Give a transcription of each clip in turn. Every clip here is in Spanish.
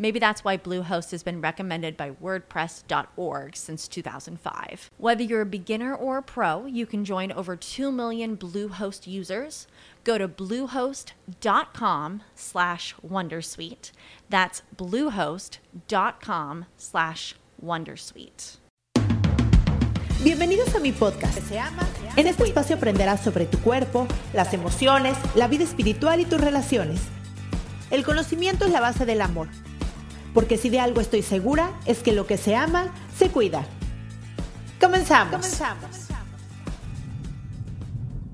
Maybe that's why Bluehost has been recommended by WordPress.org since 2005. Whether you're a beginner or a pro, you can join over 2 million Bluehost users. Go to bluehost.com slash Wondersuite. That's bluehost.com slash Wondersuite. Bienvenidos a mi podcast. En este espacio aprenderás sobre tu cuerpo, las emociones, la vida espiritual y tus relaciones. El conocimiento es la base del amor, porque si de algo estoy segura es que lo que se ama se cuida. Comenzamos. Comenzamos.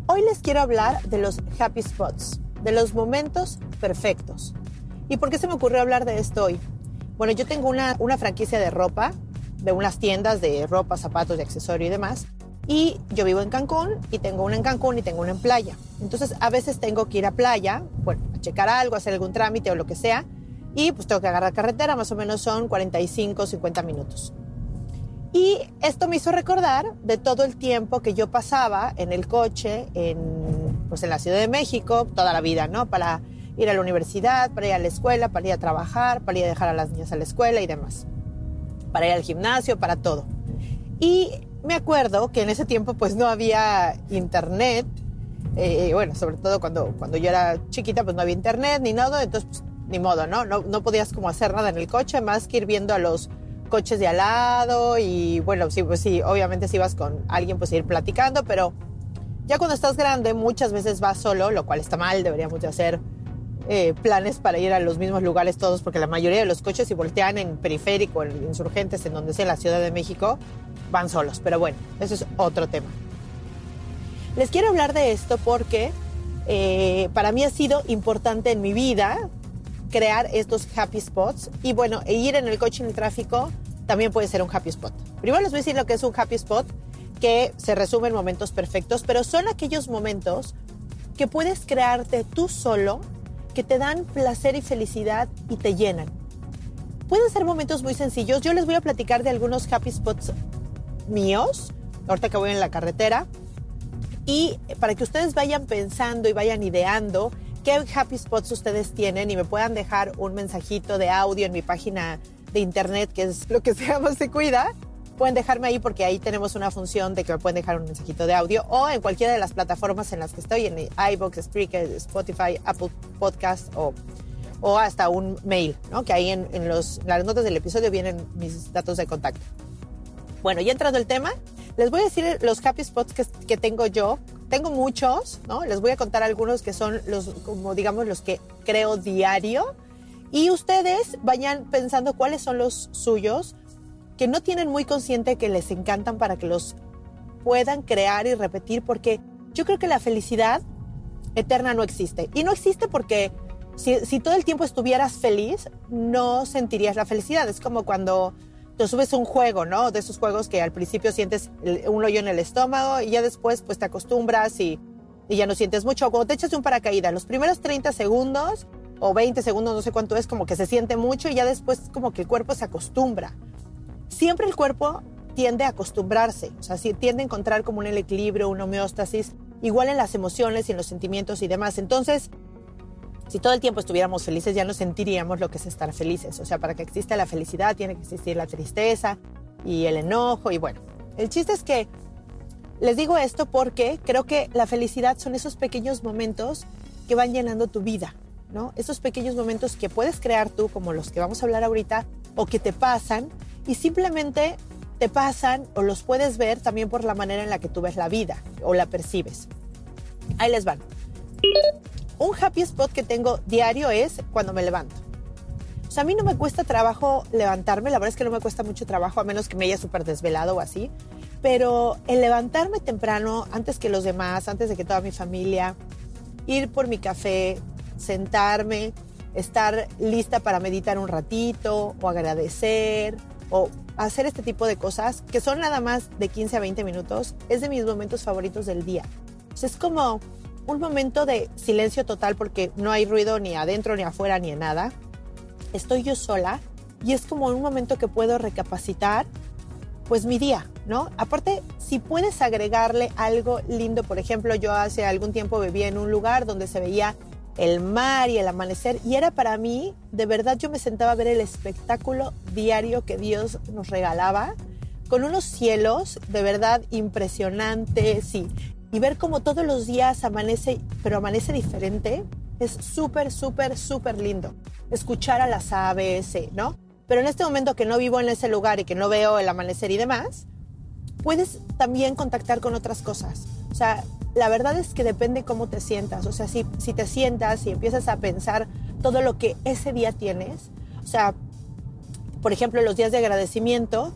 Hoy les quiero hablar de los happy spots, de los momentos perfectos. ¿Y por qué se me ocurrió hablar de esto hoy? Bueno, yo tengo una, una franquicia de ropa de unas tiendas de ropa, zapatos y accesorios y demás. Y yo vivo en Cancún y tengo una en Cancún y tengo una en playa. Entonces a veces tengo que ir a playa, bueno, a checar algo, hacer algún trámite o lo que sea. Y pues tengo que agarrar carretera, más o menos son 45, 50 minutos. Y esto me hizo recordar de todo el tiempo que yo pasaba en el coche en, pues en la Ciudad de México, toda la vida, ¿no? Para ir a la universidad, para ir a la escuela, para ir a trabajar, para ir a dejar a las niñas a la escuela y demás para ir al gimnasio, para todo. Y me acuerdo que en ese tiempo pues no había internet, eh, bueno, sobre todo cuando, cuando yo era chiquita pues no había internet ni nada, entonces pues, ni modo, ¿no? ¿no? No podías como hacer nada en el coche más que ir viendo a los coches de al lado y bueno, sí, pues sí, obviamente si vas con alguien pues ir platicando, pero ya cuando estás grande muchas veces vas solo, lo cual está mal, deberíamos de hacer eh, planes para ir a los mismos lugares todos, porque la mayoría de los coches si voltean en periférico, en insurgentes, en donde sea la Ciudad de México, van solos. Pero bueno, eso es otro tema. Les quiero hablar de esto porque eh, para mí ha sido importante en mi vida crear estos happy spots y bueno, e ir en el coche en el tráfico también puede ser un happy spot. Primero les voy a decir lo que es un happy spot, que se resume en momentos perfectos, pero son aquellos momentos que puedes crearte tú solo que te dan placer y felicidad y te llenan. Pueden ser momentos muy sencillos. Yo les voy a platicar de algunos happy spots míos, ahorita que voy en la carretera, y para que ustedes vayan pensando y vayan ideando qué happy spots ustedes tienen y me puedan dejar un mensajito de audio en mi página de internet, que es lo que se llama Se Cuida, pueden dejarme ahí porque ahí tenemos una función de que me pueden dejar un mensajito de audio o en cualquiera de las plataformas en las que estoy, en iVoox, Spreaker, Spotify, Apple Podcast o, o hasta un mail, ¿no? que ahí en, los, las notas del episodio vienen mis datos de contacto. Bueno, ya entrando el tema, les voy a decir los happy spots que, tengo yo. Tengo muchos, ¿no? Les voy a contar algunos que son los, como digamos, los que creo diario. Y ustedes vayan pensando cuáles son los suyos que no tienen muy consciente que les encantan para que los puedan crear y repetir, porque yo creo que la felicidad eterna no existe. Y no existe porque si, todo el tiempo estuvieras feliz, no sentirías la felicidad. Es como cuando te subes un juego, ¿no? De esos juegos que al principio sientes un hoyo en el estómago y ya después pues te acostumbras y, y ya no sientes mucho. Cuando te echas un paracaídas, los primeros 30 segundos o 20 segundos, no sé cuánto es, como que se siente mucho y ya después como que el cuerpo se acostumbra siempre el cuerpo tiende a acostumbrarse, o sea, tiende a encontrar como un equilibrio, una homeostasis, igual en las emociones y en los sentimientos y demás. Entonces, si todo el tiempo estuviéramos felices, ya no sentiríamos lo que es estar felices. O sea, para que exista la felicidad, tiene que existir la tristeza y el enojo. Y bueno, el chiste es que les digo esto porque creo que la felicidad son esos pequeños momentos que van llenando tu vida, ¿no? Esos pequeños momentos que puedes crear tú, como los que vamos a hablar ahorita, o que te pasan y simplemente te pasan o los puedes ver también por la manera en la que tú ves la vida o la percibes. Ahí les van. Un happy spot que tengo diario es cuando me levanto. sea, a mí no me cuesta trabajo levantarme, la verdad es que no me cuesta mucho trabajo, a menos que me haya súper desvelado o así. Pero el levantarme temprano, antes que los demás, antes de que toda mi familia, ir por mi café, sentarme, estar lista para meditar un ratito o agradecer o hacer este tipo de cosas que son nada más de 15 a 20 minutos, es de mis momentos favoritos del día. es como un momento de silencio total porque no hay ruido ni adentro, ni afuera, ni en nada. Estoy yo sola y es como un momento que puedo recapacitar pues mi día, ¿no? Aparte, si puedes agregarle algo lindo, por ejemplo, yo hace algún tiempo vivía en un lugar donde se veía el mar y el amanecer y era para mí, de verdad yo me sentaba a ver el espectáculo diario que Dios nos regalaba con unos cielos de verdad impresionantes y, y ver cómo todos los días amanece, pero amanece diferente, es súper, súper, súper lindo. Escuchar a las aves, eh, ¿no? Pero en este momento que no vivo en ese lugar y que no veo el amanecer y demás, puedes también contactar con otras cosas. O sea, la verdad es que depende cómo te sientas. O sea, si, si te sientas y empiezas a pensar todo lo que ese día tienes, o sea, por ejemplo, los días de agradecimiento,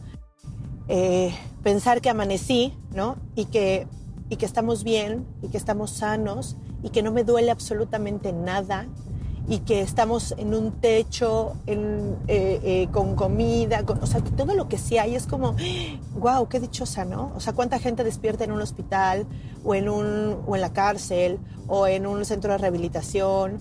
eh, pensar que amanecí, ¿no? Y que, y que estamos bien, y que estamos sanos, y que no me duele absolutamente nada, y que estamos en un techo, en, eh, eh, con comida, o sea, que todo lo que sí hay es como, wow, qué dichosa, ¿no? O sea, cuánta gente despierta en un hospital o en, un, o en la cárcel o en un centro de rehabilitación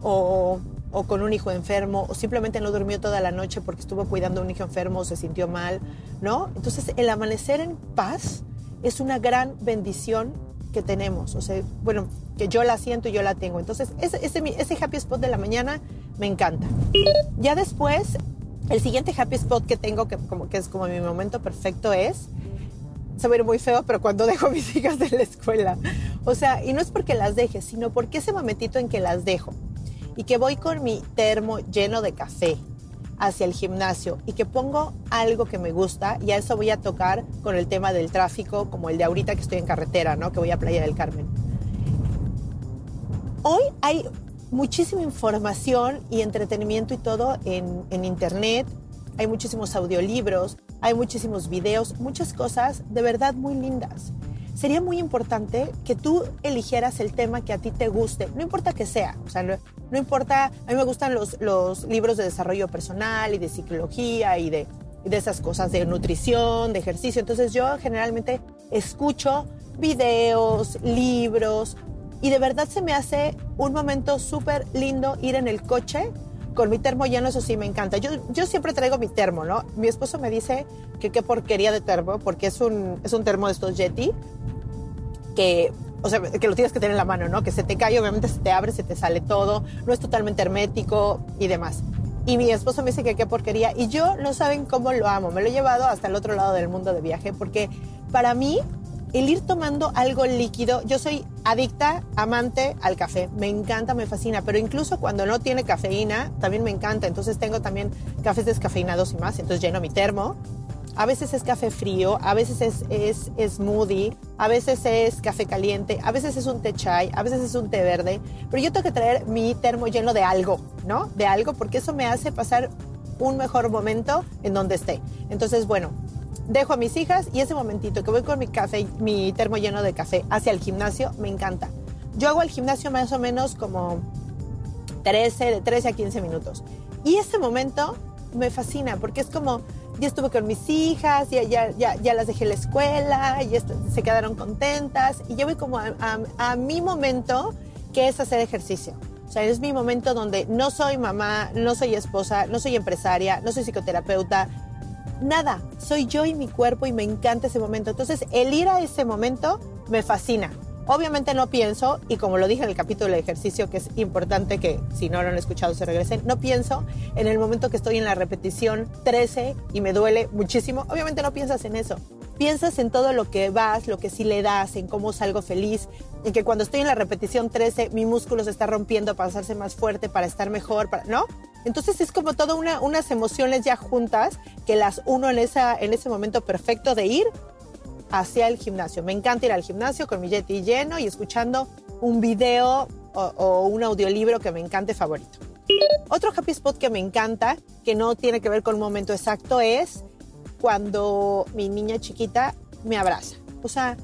o, o con un hijo enfermo o simplemente no durmió toda la noche porque estuvo cuidando a un hijo enfermo o se sintió mal, ¿no? Entonces, el amanecer en paz es una gran bendición que tenemos. O sea, bueno, que yo la siento y yo la tengo. Entonces, ese, ese, happy spot de la mañana me encanta. Ya después, el siguiente happy spot que tengo, que, como, que es como mi momento perfecto, es se ve muy feo, pero cuando dejo a mis hijas de la escuela. O sea, y no es porque las deje, sino porque ese momentito en que las dejo y que voy con mi termo lleno de café hacia el gimnasio y que pongo algo que me gusta y a eso voy a tocar con el tema del tráfico, como el de ahorita que estoy en carretera, ¿no? Que voy a Playa del Carmen. Hoy hay muchísima información y entretenimiento y todo en, en internet. Hay muchísimos audiolibros, hay muchísimos videos, muchas cosas de verdad muy lindas sería muy importante que tú eligieras el tema que a ti te guste, no importa que sea, o sea, no, importa, a mí me gustan los, los, libros de desarrollo personal y de psicología y de, de esas cosas, de nutrición, de ejercicio, entonces yo generalmente escucho videos, libros, y de verdad se me hace un momento súper lindo ir en el coche con mi termo lleno, eso sí me encanta. Yo, yo siempre traigo mi termo, ¿no? Mi esposo me dice que qué porquería de termo, porque es un, es un termo de estos Yeti, que, o sea, que lo tienes que tener en la mano, ¿no? Que se te cae, obviamente se te abre, se te sale todo, no es totalmente hermético y demás. Y mi esposo me dice que qué porquería. Y yo no saben cómo lo amo. Me lo he llevado hasta el otro lado del mundo de viaje porque para mí el ir tomando algo líquido, yo soy adicta, amante al café. Me encanta, me fascina. Pero incluso cuando no tiene cafeína, también me encanta. Entonces tengo también cafés descafeinados y más. Entonces lleno mi termo a veces es café frío, a veces es, es, smoothie, a veces es café caliente, a veces es un té chai, a veces es un té verde. Pero yo tengo que traer mi termo lleno de algo, ¿no? De algo, porque eso me hace pasar un mejor momento en donde esté. Entonces, bueno, dejo a mis hijas y ese momentito que voy con mi café, mi termo lleno de café hacia el gimnasio, me encanta. Yo hago el gimnasio más o menos como 13, de 13 a 15 minutos. Y ese momento me fascina porque es como ya estuve con mis hijas, ya, ya, ya, ya las dejé la escuela, ya se quedaron contentas y yo voy como a, a, mi momento que es hacer ejercicio. O sea, es mi momento donde no soy mamá, no soy esposa, no soy empresaria, no soy psicoterapeuta, nada. Soy yo y mi cuerpo y me encanta ese momento. Entonces, el ir a ese momento me fascina. Obviamente no pienso, y como lo dije en el capítulo de ejercicio, que es importante que si no lo han escuchado se regresen, no pienso en el momento que estoy en la repetición 13 y me duele muchísimo. Obviamente no piensas en eso. Piensas en todo lo que vas, lo que sí le das, en cómo salgo feliz, en que cuando estoy en la repetición 13 mi músculo se está rompiendo para hacerse más fuerte, para estar mejor, para, ¿no? Entonces es como todas una, unas emociones ya juntas que las uno en, esa, en ese momento perfecto de ir hacia el gimnasio. Me encanta ir al gimnasio con mi Yeti lleno y escuchando un video o, un audiolibro que me encante favorito. Otro happy spot que me encanta, que no tiene que ver con un momento exacto, es cuando mi niña chiquita me abraza. O sea,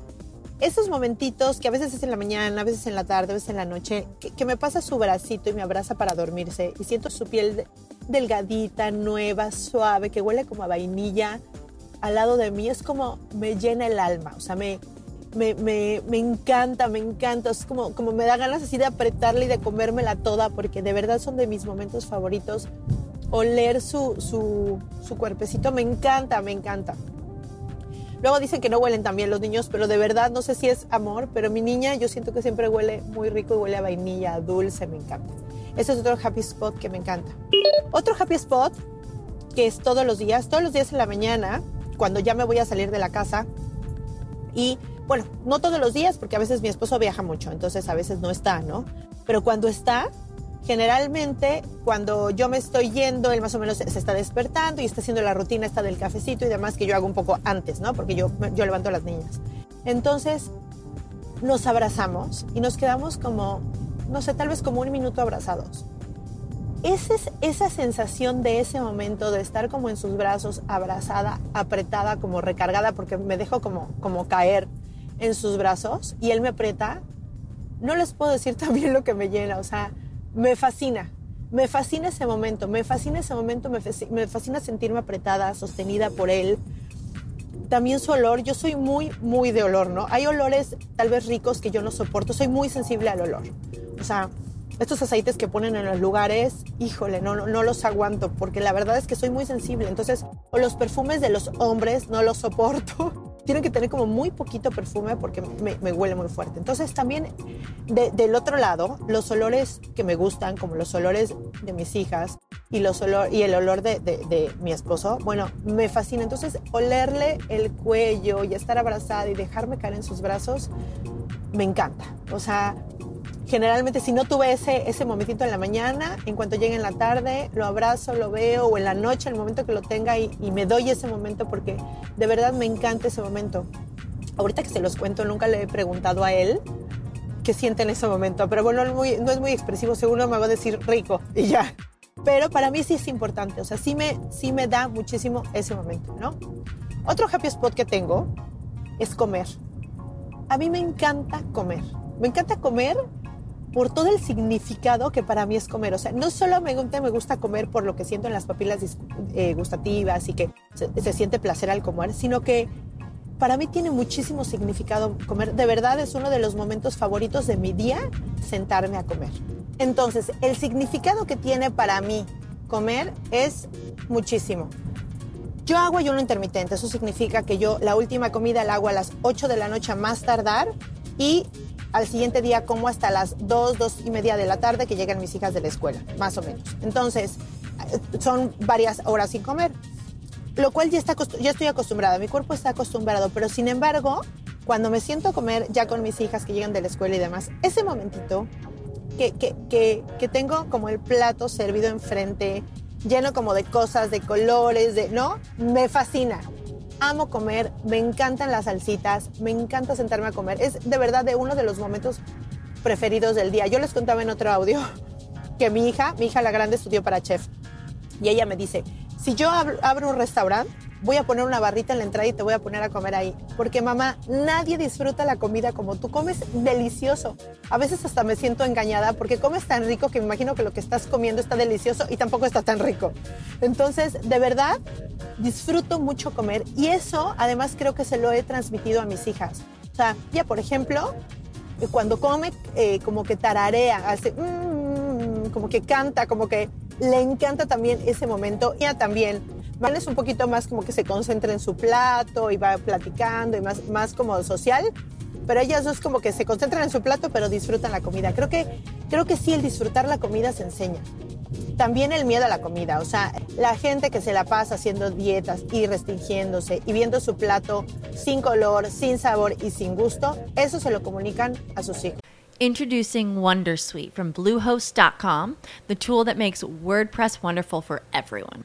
esos momentitos que a veces es en la mañana, a veces en la tarde, a veces en la noche, que, me pasa su bracito y me abraza para dormirse y siento su piel delgadita, nueva, suave, que huele como a vainilla al lado de mí, es como me llena el alma, o sea, me, me, me, me, encanta, me encanta. Es como, como me da ganas así de apretarla y de comérmela toda, porque de verdad son de mis momentos favoritos. Oler su, su, su cuerpecito me encanta, me encanta. Luego dicen que no huelen también los niños, pero de verdad no sé si es amor, pero mi niña yo siento que siempre huele muy rico y huele a vainilla, dulce, me encanta. Ese es otro happy spot que me encanta. Otro happy spot que es todos los días, todos los días en la mañana, cuando ya me voy a salir de la casa y bueno, no todos los días, porque a veces mi esposo viaja mucho, entonces a veces no está, ¿no? Pero cuando está, generalmente cuando yo me estoy yendo, él más o menos se está despertando y está haciendo la rutina esta del cafecito y demás que yo hago un poco antes, ¿no? Porque yo, yo levanto a las niñas. Entonces nos abrazamos y nos quedamos como, no sé, tal vez como un minuto abrazados. Esa es esa sensación de ese momento de estar como en sus brazos, abrazada, apretada, como recargada, porque me dejo como, como caer en sus brazos y él me aprieta, no les puedo decir también lo que me llena, o sea, me fascina, me fascina ese momento, me fascina ese momento, me, fascina sentirme apretada, sostenida por él. También su olor, yo soy muy, muy de olor, ¿no? Hay olores tal vez ricos que yo no soporto, soy muy sensible al olor. O sea, estos aceites que ponen en los lugares, híjole, no, no, no, los aguanto, porque la verdad es que soy muy sensible. Entonces, o los perfumes de los hombres no los soporto. Tienen que tener como muy poquito perfume porque me, huele muy fuerte. Entonces, también del otro lado, los olores que me gustan, como los olores de mis hijas y, los olor, y el olor de, de, de mi esposo, bueno, me fascina. Entonces, olerle el cuello y estar abrazada y dejarme caer en sus brazos, me encanta. O sea, generalmente si no tuve ese, ese momentito en la mañana, en cuanto llegue en la tarde, lo abrazo, lo veo, o en la noche, el momento que lo tenga y, me doy ese momento porque de verdad me encanta ese momento. Ahorita que se los cuento, nunca le he preguntado a él qué siente en ese momento, pero bueno, no es muy expresivo, seguro me va a decir rico y ya. Pero para mí sí es importante, o sea, sí me, sí me da muchísimo ese momento, ¿no? Otro happy spot que tengo es comer. A mí me encanta comer. Me encanta comer por todo el significado que para mí es comer. O sea, no solo me gusta, me gusta comer por lo que siento en las papilas eh, gustativas y que se, siente placer al comer, sino que para mí tiene muchísimo significado comer. De verdad es uno de los momentos favoritos de mi día sentarme a comer. Entonces, el significado que tiene para mí comer es muchísimo. Yo hago ayuno intermitente, eso significa que yo la última comida la hago a las 8 de la noche a más tardar y al siguiente día como hasta las 2, 2 y media de la tarde que llegan mis hijas de la escuela, más o menos. Entonces, eh, son varias horas sin comer, lo cual ya, está, ya estoy acostumbrada, mi cuerpo está acostumbrado, pero sin embargo, cuando me siento comer ya con mis hijas que llegan de la escuela y demás, ese momentito que, que, que, que tengo como el plato servido enfrente, lleno como de cosas, de colores, de, ¿no? Me fascina amo comer, me encantan las salsitas, me encanta sentarme a comer. Es de verdad de uno de los momentos preferidos del día. Yo les contaba en otro audio que mi hija, mi hija la grande estudió para chef y ella me dice, si yo abro un restaurante, voy a poner una barrita en la entrada y te voy a poner a comer ahí. Porque mamá, nadie disfruta la comida como tú. Comes delicioso. A veces hasta me siento engañada porque comes tan rico que me imagino que lo que estás comiendo está delicioso y tampoco está tan rico. Entonces, de verdad, disfruto mucho comer y eso además creo que se lo he transmitido a mis hijas. O sea, ya por ejemplo, cuando come, eh, como que tararea, hace, mm", como que canta, como que le encanta también ese momento. Ella también Van es un poquito más como que se concentra en su plato y va platicando y más, más como social, pero ellas dos como que se concentran en su plato pero disfrutan la comida. Creo que, creo que sí, el disfrutar la comida se enseña. También el miedo a la comida, o sea, la gente que se la pasa haciendo dietas y restringiéndose y viendo su plato sin color, sin sabor y sin gusto, eso se lo comunican a sus hijos. Introducing Wondersuite from Bluehost.com, the tool that makes WordPress wonderful for everyone.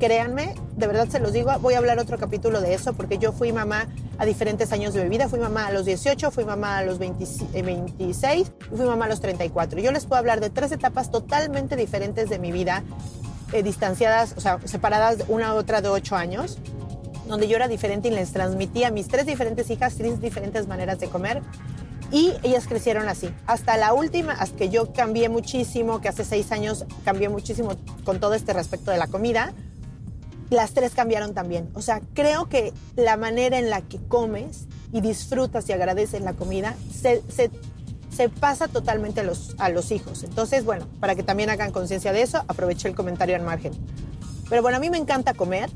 créanme, de verdad se los digo, voy a hablar otro capítulo de eso porque yo fui mamá a diferentes años de mi vida. Fui mamá a los 18, fui mamá a los 26 eh, y fui mamá a los 34. Yo les puedo hablar de tres etapas totalmente diferentes de mi vida, eh, distanciadas, o sea, separadas una a otra de 8 años, donde yo era diferente y les transmitía a mis tres diferentes hijas tres diferentes maneras de comer. Y ellas crecieron así. Hasta la última, hasta que yo cambié muchísimo, que hace seis años cambié muchísimo con todo este respecto de la comida las tres cambiaron también. O sea, creo que la manera en la que comes y disfrutas y agradeces la comida se, pasa totalmente a los, a los hijos. Entonces, bueno, para que también hagan conciencia de eso, aproveché el comentario al margen. Pero bueno, a mí me encanta comer,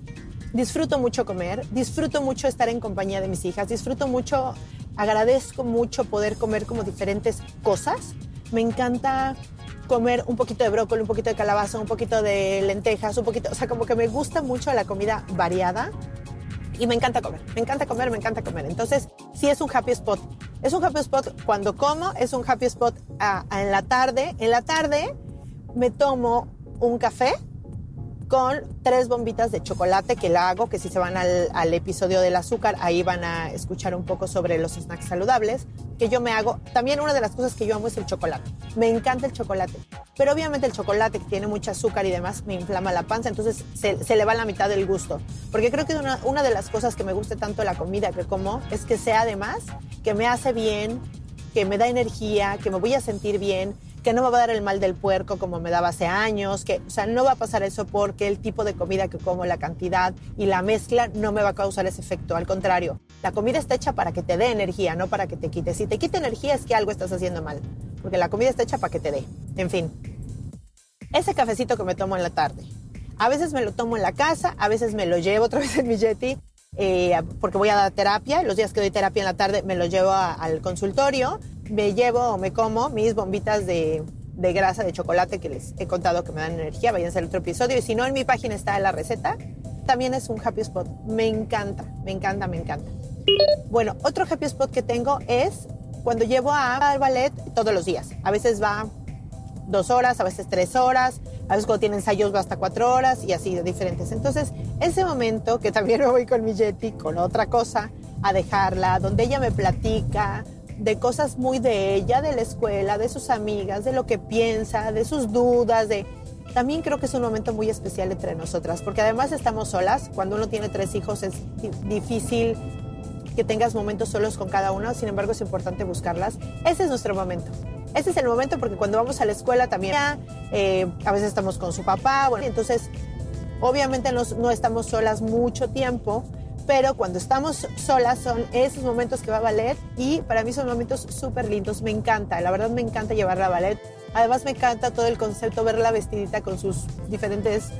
disfruto mucho comer, disfruto mucho estar en compañía de mis hijas, disfruto mucho, agradezco mucho poder comer como diferentes cosas. Me encanta comer un poquito de brócoli, un poquito de calabaza, un poquito de lentejas, un poquito, o sea, como que me gusta mucho la comida variada y me encanta comer, me encanta comer, me encanta comer. Entonces, sí es un happy spot. Es un happy spot cuando como, es un happy spot en la tarde. En la tarde me tomo un café con tres bombitas de chocolate que la hago, que si se van al, episodio del azúcar, ahí van a escuchar un poco sobre los snacks saludables, que yo me hago. También una de las cosas que yo amo es el chocolate. Me encanta el chocolate. Pero obviamente el chocolate que tiene mucho azúcar y demás me inflama la panza, entonces se, se le va la mitad del gusto. Porque creo que una, una de las cosas que me gusta tanto la comida que como es que sea además que me hace bien, que me da energía, que me voy a sentir bien, que no me va a dar el mal del puerco como me daba hace años, que, o sea, no va a pasar eso porque el tipo de comida que como, la cantidad y la mezcla no me va a causar ese efecto. Al contrario, la comida está hecha para que te dé energía, no para que te quite. Si te quita energía es que algo estás haciendo mal, porque la comida está hecha para que te dé. En fin, ese cafecito que me tomo en la tarde. A veces me lo tomo en la casa, a veces me lo llevo otra vez en mi Yeti, eh, porque voy a dar terapia. Los días que doy terapia en la tarde me lo llevo al consultorio me llevo o me como mis bombitas de, de, grasa de chocolate que les he contado que me dan energía. Vayan al otro episodio. Y si no, en mi página está la receta. También es un happy spot. Me encanta, me encanta, me encanta. Bueno, otro happy spot que tengo es cuando llevo a al ballet todos los días. A veces va dos horas, a veces tres horas, a veces cuando tiene ensayos va hasta cuatro horas y así de diferentes. Entonces, ese momento que también me voy con mi Yeti, con otra cosa, a dejarla, donde ella me platica, de cosas muy de ella, de la escuela, de sus amigas, de lo que piensa, de sus dudas, de... También creo que es un momento muy especial entre nosotras, porque además estamos solas. Cuando uno tiene tres hijos es difícil que tengas momentos solos con cada uno, sin embargo es importante buscarlas. Ese es nuestro momento. Ese es el momento porque cuando vamos a la escuela también, eh, a veces estamos con su papá, bueno, entonces obviamente no, no estamos solas mucho tiempo, pero cuando estamos solas son esos momentos que va a ballet y para mí son momentos súper lindos, me encanta, la verdad me encanta llevarla a ballet. Además me encanta todo el concepto, verla vestidita con sus diferentes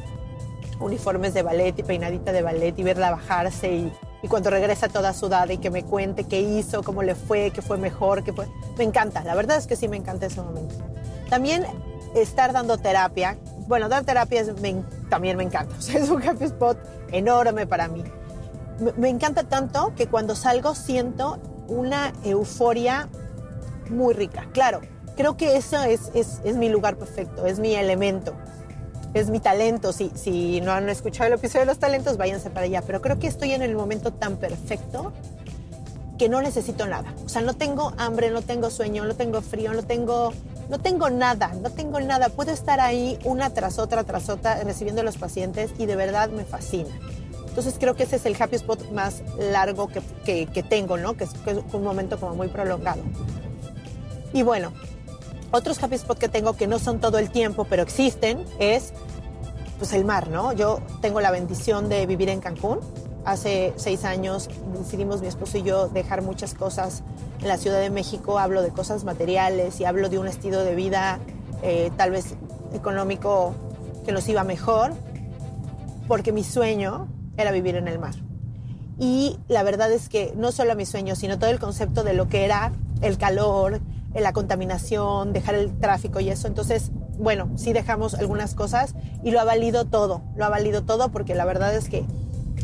uniformes de ballet y peinadita de ballet y verla bajarse y, y cuando regresa toda sudada y que me cuente qué hizo, cómo le fue, qué fue mejor, qué fue... Me encanta, la verdad es que sí me encanta ese momento. También estar dando terapia, bueno, dar terapia también me encanta, es un happy spot enorme para mí me encanta tanto que cuando salgo siento una euforia muy rica. Claro, creo que eso es, es, mi lugar perfecto, es mi elemento, es mi talento. Si, si no han escuchado el episodio de los talentos, váyanse para allá. Pero creo que estoy en el momento tan perfecto que no necesito nada. O sea, no tengo hambre, no tengo sueño, no tengo frío, no tengo, no tengo nada, no tengo nada. Puedo estar ahí una tras otra, tras otra, recibiendo a los pacientes y de verdad me fascina. Entonces creo que ese es el happy spot más largo que, que, tengo, ¿no? Que es, un momento como muy prolongado. Y bueno, Otros happy spot que tengo que no son todo el tiempo, pero existen, es pues el mar, ¿no? Yo tengo la bendición de vivir en Cancún. Hace seis años decidimos mi esposo y yo dejar muchas cosas en la Ciudad de México. Hablo de cosas materiales y hablo de un estilo de vida eh, tal vez económico que nos iba mejor, porque mi sueño era vivir en el mar. Y la verdad es que no solo mi sueño, sino todo el concepto de lo que era el calor, la contaminación, dejar el tráfico y eso. Entonces, bueno, sí dejamos algunas cosas y lo ha valido todo, lo ha valido todo porque la verdad es que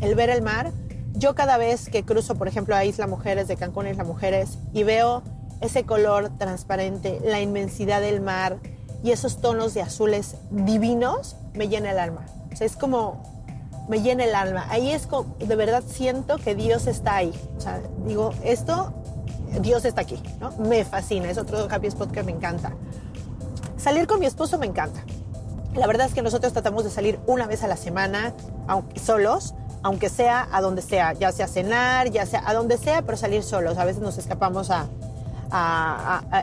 el ver el mar, yo cada vez que cruzo, por ejemplo, a Isla Mujeres, de Cancún Isla Mujeres, y veo ese color transparente, la inmensidad del mar y esos tonos de azules divinos, me llena el alma. O sea, es como, me llena el alma. Ahí es como, de verdad siento que Dios está ahí. O sea, digo, esto, Dios está aquí, ¿no? Me fascina, es otro happy spot que me encanta. Salir con mi esposo me encanta. La verdad es que nosotros tratamos de salir una vez a la semana, aunque solos, aunque sea a donde sea, ya sea cenar, ya sea a donde sea, pero salir solos. A veces nos escapamos a,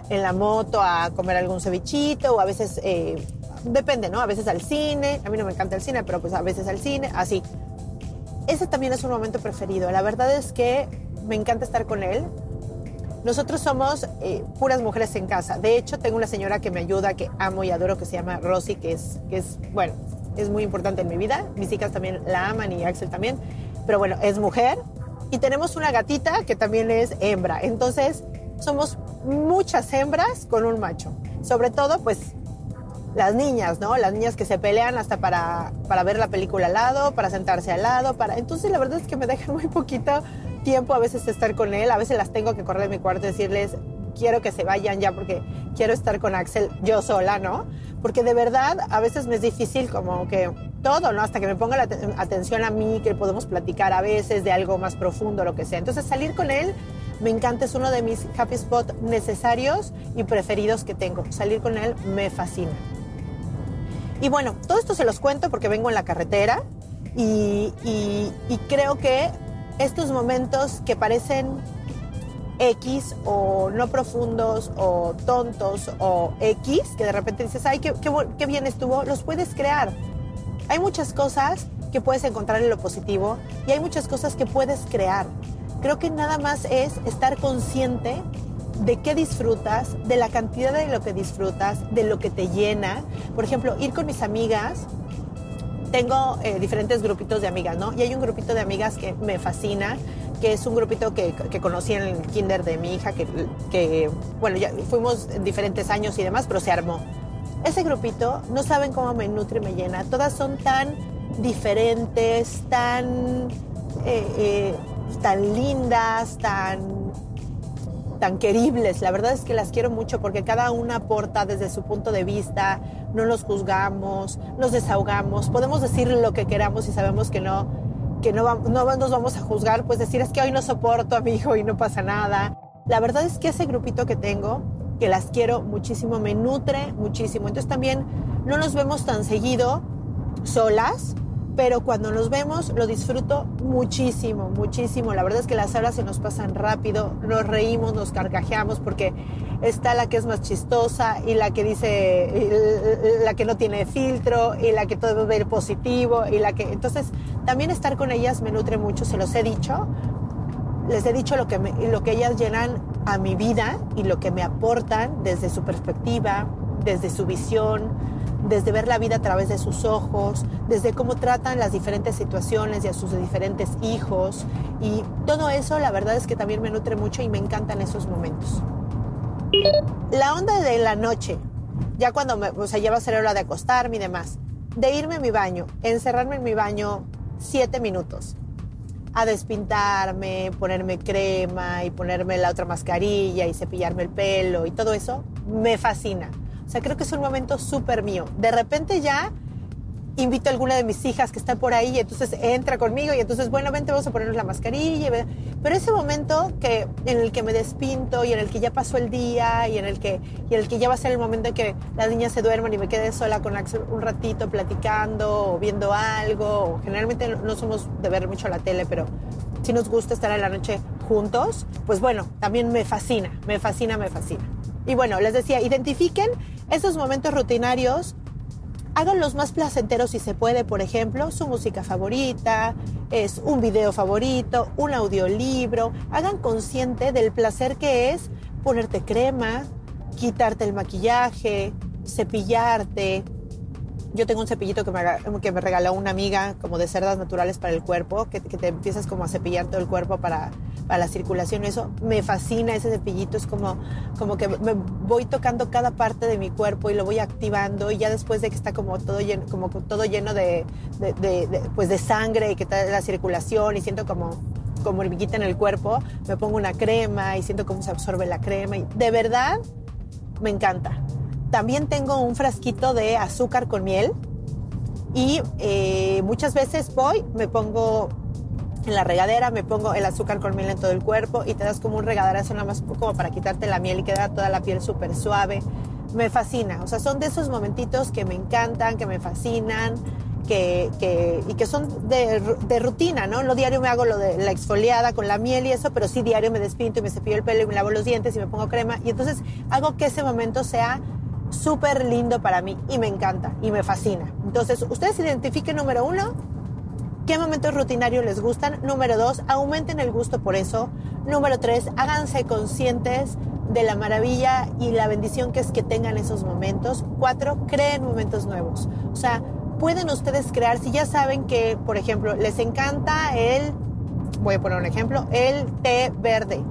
en la moto a comer algún cevichito o a veces, eh, depende, ¿no? A veces al cine. A mí no me encanta el cine, pero pues a veces al cine, así. Ese también es un momento preferido. La verdad es que me encanta estar con él. Nosotros somos eh, puras mujeres en casa. De hecho, tengo una señora que me ayuda, que amo y adoro, que se llama Rosy, que es, que es, bueno, es muy importante en mi vida. Mis hijas también la aman y Axel también. Pero bueno, es mujer. Y tenemos una gatita que también es hembra. Entonces, somos muchas hembras con un macho. Sobre todo, pues, las niñas, ¿no? Las niñas que se pelean hasta para, para ver la película al lado, para sentarse al lado, para... Entonces, la verdad es que me dejan muy poquito tiempo a veces estar con él, a veces las tengo que correr de mi cuarto y decirles, quiero que se vayan ya porque quiero estar con Axel yo sola, ¿no? Porque de verdad a veces me es difícil como que todo, ¿no? Hasta que me ponga la atención a mí, que podemos platicar a veces de algo más profundo, lo que sea. Entonces salir con él me encanta, es uno de mis happy spots necesarios y preferidos que tengo. Salir con él me fascina. Y bueno, todo esto se los cuento porque vengo en la carretera y, creo que estos momentos que parecen X o no profundos o tontos o X, que de repente dices, ay, qué, qué, bien estuvo, los puedes crear. Hay muchas cosas que puedes encontrar en lo positivo y hay muchas cosas que puedes crear. Creo que nada más es estar consciente de qué disfrutas, de la cantidad de lo que disfrutas, de lo que te llena. Por ejemplo, ir con mis amigas tengo eh, diferentes grupitos de amigas, ¿no? Y hay un grupito de amigas que me fascina, que es un grupito que, que conocí en el kinder de mi hija, que, que, bueno, ya fuimos en diferentes años y demás, pero se armó. Ese grupito, no saben cómo me nutre y me llena. Todas son tan diferentes, tan, eh, eh, tan lindas, tan tan queribles. La verdad es que las quiero mucho porque cada una aporta desde su punto de vista, no nos juzgamos, nos desahogamos, podemos decir lo que queramos y sabemos que no, que no, no nos vamos a juzgar, pues decir es que hoy no soporto a mi hijo y no pasa nada. La verdad es que ese grupito que tengo, que las quiero muchísimo, me nutre muchísimo. Entonces también no nos vemos tan seguido solas, pero cuando nos vemos lo disfruto muchísimo, muchísimo. La verdad es que las horas se nos pasan rápido, nos reímos, nos carcajeamos porque está la que es más chistosa y la que dice, la que no tiene filtro y la que todo ve positivo y la que... Entonces, también estar con ellas me nutre mucho, se los he dicho. Les he dicho lo que, lo que ellas llenan a mi vida y lo que me aportan desde su perspectiva, desde su visión, desde ver la vida a través de sus ojos, desde cómo tratan las diferentes situaciones y a sus diferentes hijos. Y todo eso, la verdad es que también me nutre mucho y me encantan esos momentos. La onda de la noche, ya cuando me, o sea, ya va a ser hora de acostarme y demás, de irme a mi baño, encerrarme en mi baño siete minutos, a despintarme, ponerme crema y ponerme la otra mascarilla y cepillarme el pelo y todo eso, me fascina. O sea, creo que es un momento súper mío. De repente ya invito a alguna de mis hijas que está por ahí y entonces entra conmigo y entonces, bueno, vente, vamos a ponernos la mascarilla. Pero ese momento que, en el que me despinto y en el que ya pasó el día y en el que, y en el que ya va a ser el momento en que las niñas se duerman y me quede sola con Axel un ratito platicando o viendo algo. generalmente no somos de ver mucho la tele, pero si nos gusta estar en la noche juntos, pues bueno, también me fascina, me fascina, me fascina. Y bueno, les decía, identifiquen esos momentos rutinarios hagan los más placenteros si se puede, por ejemplo, su música favorita, es un video favorito, un audiolibro. Hagan consciente del placer que es ponerte crema, quitarte el maquillaje, cepillarte, yo tengo un cepillito que me, que me regaló una amiga como de cerdas naturales para el cuerpo, que, te empiezas como a cepillar todo el cuerpo para, para la circulación. Eso me fascina, ese cepillito es como, como que me voy tocando cada parte de mi cuerpo y lo voy activando y ya después de que está como todo lleno, como todo lleno de, de, pues de sangre y que está la circulación y siento como como hormiguita en el cuerpo, me pongo una crema y siento cómo se absorbe la crema de verdad me encanta. También tengo un frasquito de azúcar con miel y eh, muchas veces voy, me pongo en la regadera, me pongo el azúcar con miel en todo el cuerpo y te das como un regaderazo nada más como para quitarte la miel y queda toda la piel súper suave. Me fascina, o sea, son de esos momentitos que me encantan, que me fascinan. Que, que, y que son de, de, rutina, ¿no? Lo diario me hago lo de la exfoliada con la miel y eso, pero sí diario me despinto y me cepillo el pelo y me lavo los dientes y me pongo crema y entonces hago que ese momento sea súper lindo para mí y me encanta y me fascina. Entonces, ustedes identifiquen número uno, qué momentos rutinarios les gustan. Número dos, aumenten el gusto por eso. Número tres, háganse conscientes de la maravilla y la bendición que es que tengan esos momentos. Cuatro, creen momentos nuevos. O sea, pueden ustedes crear, si ya saben que, por ejemplo, les encanta el, voy a poner un ejemplo, el té verde.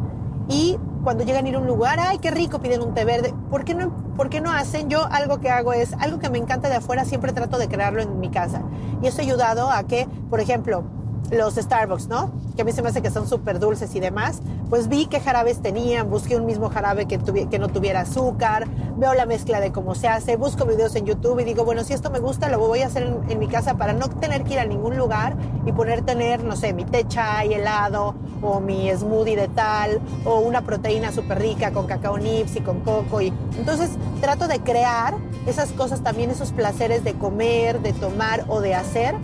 Y cuando llegan a ir a un lugar, ay, qué rico, piden un té verde. ¿Por qué no, por qué no hacen? Yo algo que hago es, algo que me encanta de afuera, siempre trato de crearlo en mi casa. Y eso ha ayudado a que, por ejemplo, los Starbucks, ¿no? Que a mí se me hace que son súper dulces y demás. Pues vi qué jarabes tenían, busqué un mismo jarabe que, que no tuviera azúcar, veo la mezcla de cómo se hace, busco videos en YouTube y digo, bueno, si esto me gusta, lo voy a hacer en, mi casa para no tener que ir a ningún lugar y poner tener, no sé, mi té chai helado o mi smoothie de tal o una proteína súper rica con cacao nips y con coco. Y entonces trato de crear esas cosas también, esos placeres de comer, de tomar o de hacer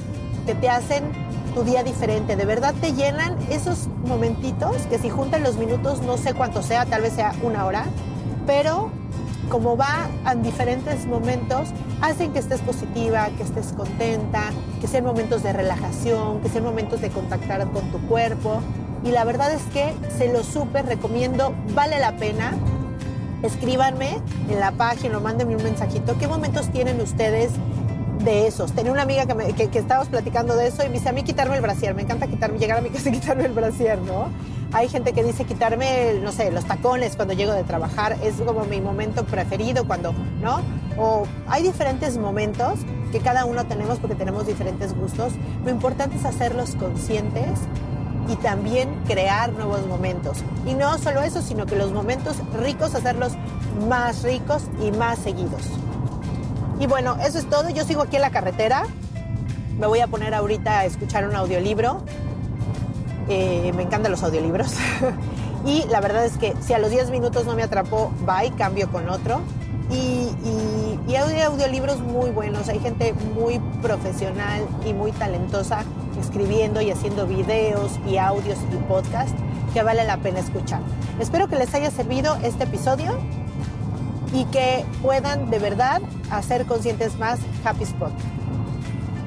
que te hacen tu día diferente. De verdad te llenan esos momentitos que si juntan los minutos, no sé cuánto sea, tal vez sea una hora, pero como va en diferentes momentos, hacen que estés positiva, que estés contenta, que sean momentos de relajación, que sean momentos de contactar con tu cuerpo. Y la verdad es que se lo súper recomiendo, vale la pena. Escríbanme en la página o mándenme un mensajito. ¿Qué momentos tienen ustedes de esos. Tenía una amiga que, que, estábamos platicando de eso y me dice, a mí quitarme el brasier, me encanta quitarme, llegar a mi casa y quitarme el brasier, ¿no? Hay gente que dice quitarme, no sé, los tacones cuando llego de trabajar, es como mi momento preferido cuando, ¿no? O hay diferentes momentos que cada uno tenemos porque tenemos diferentes gustos. Lo importante es hacerlos conscientes y también crear nuevos momentos. Y no solo eso, sino que los momentos ricos, hacerlos más ricos y más seguidos. Y bueno, eso es todo. Yo sigo aquí en la carretera. Me voy a poner ahorita a escuchar un audiolibro. Eh, me encantan los audiolibros. y la verdad es que si a los 10 minutos no me atrapó, bye, cambio con otro. Y, y, hay audiolibros muy buenos. Hay gente muy profesional y muy talentosa escribiendo y haciendo videos y audios y podcast que vale la pena escuchar. Espero que les haya servido este episodio y que puedan de verdad hacer conscientes más Happy Spot.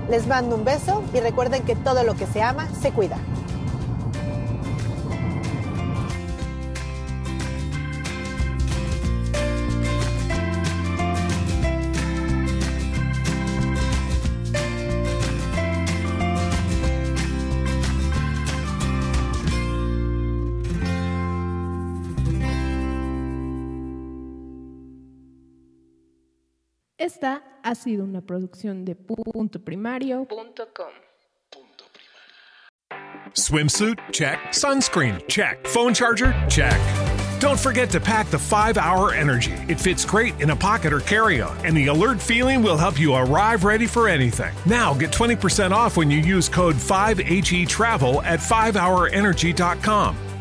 Les mando un beso y recuerden que todo lo que se ama se cuida. Esta ha sido una producción de punto primario.com. Swimsuit? Check. Sunscreen? Check. Phone charger? Check. Don't forget to pack the 5 Hour Energy. It fits great in a pocket or carry on, and the alert feeling will help you arrive ready for anything. Now get 20% off when you use code 5HE Travel at 5hourenergy.com.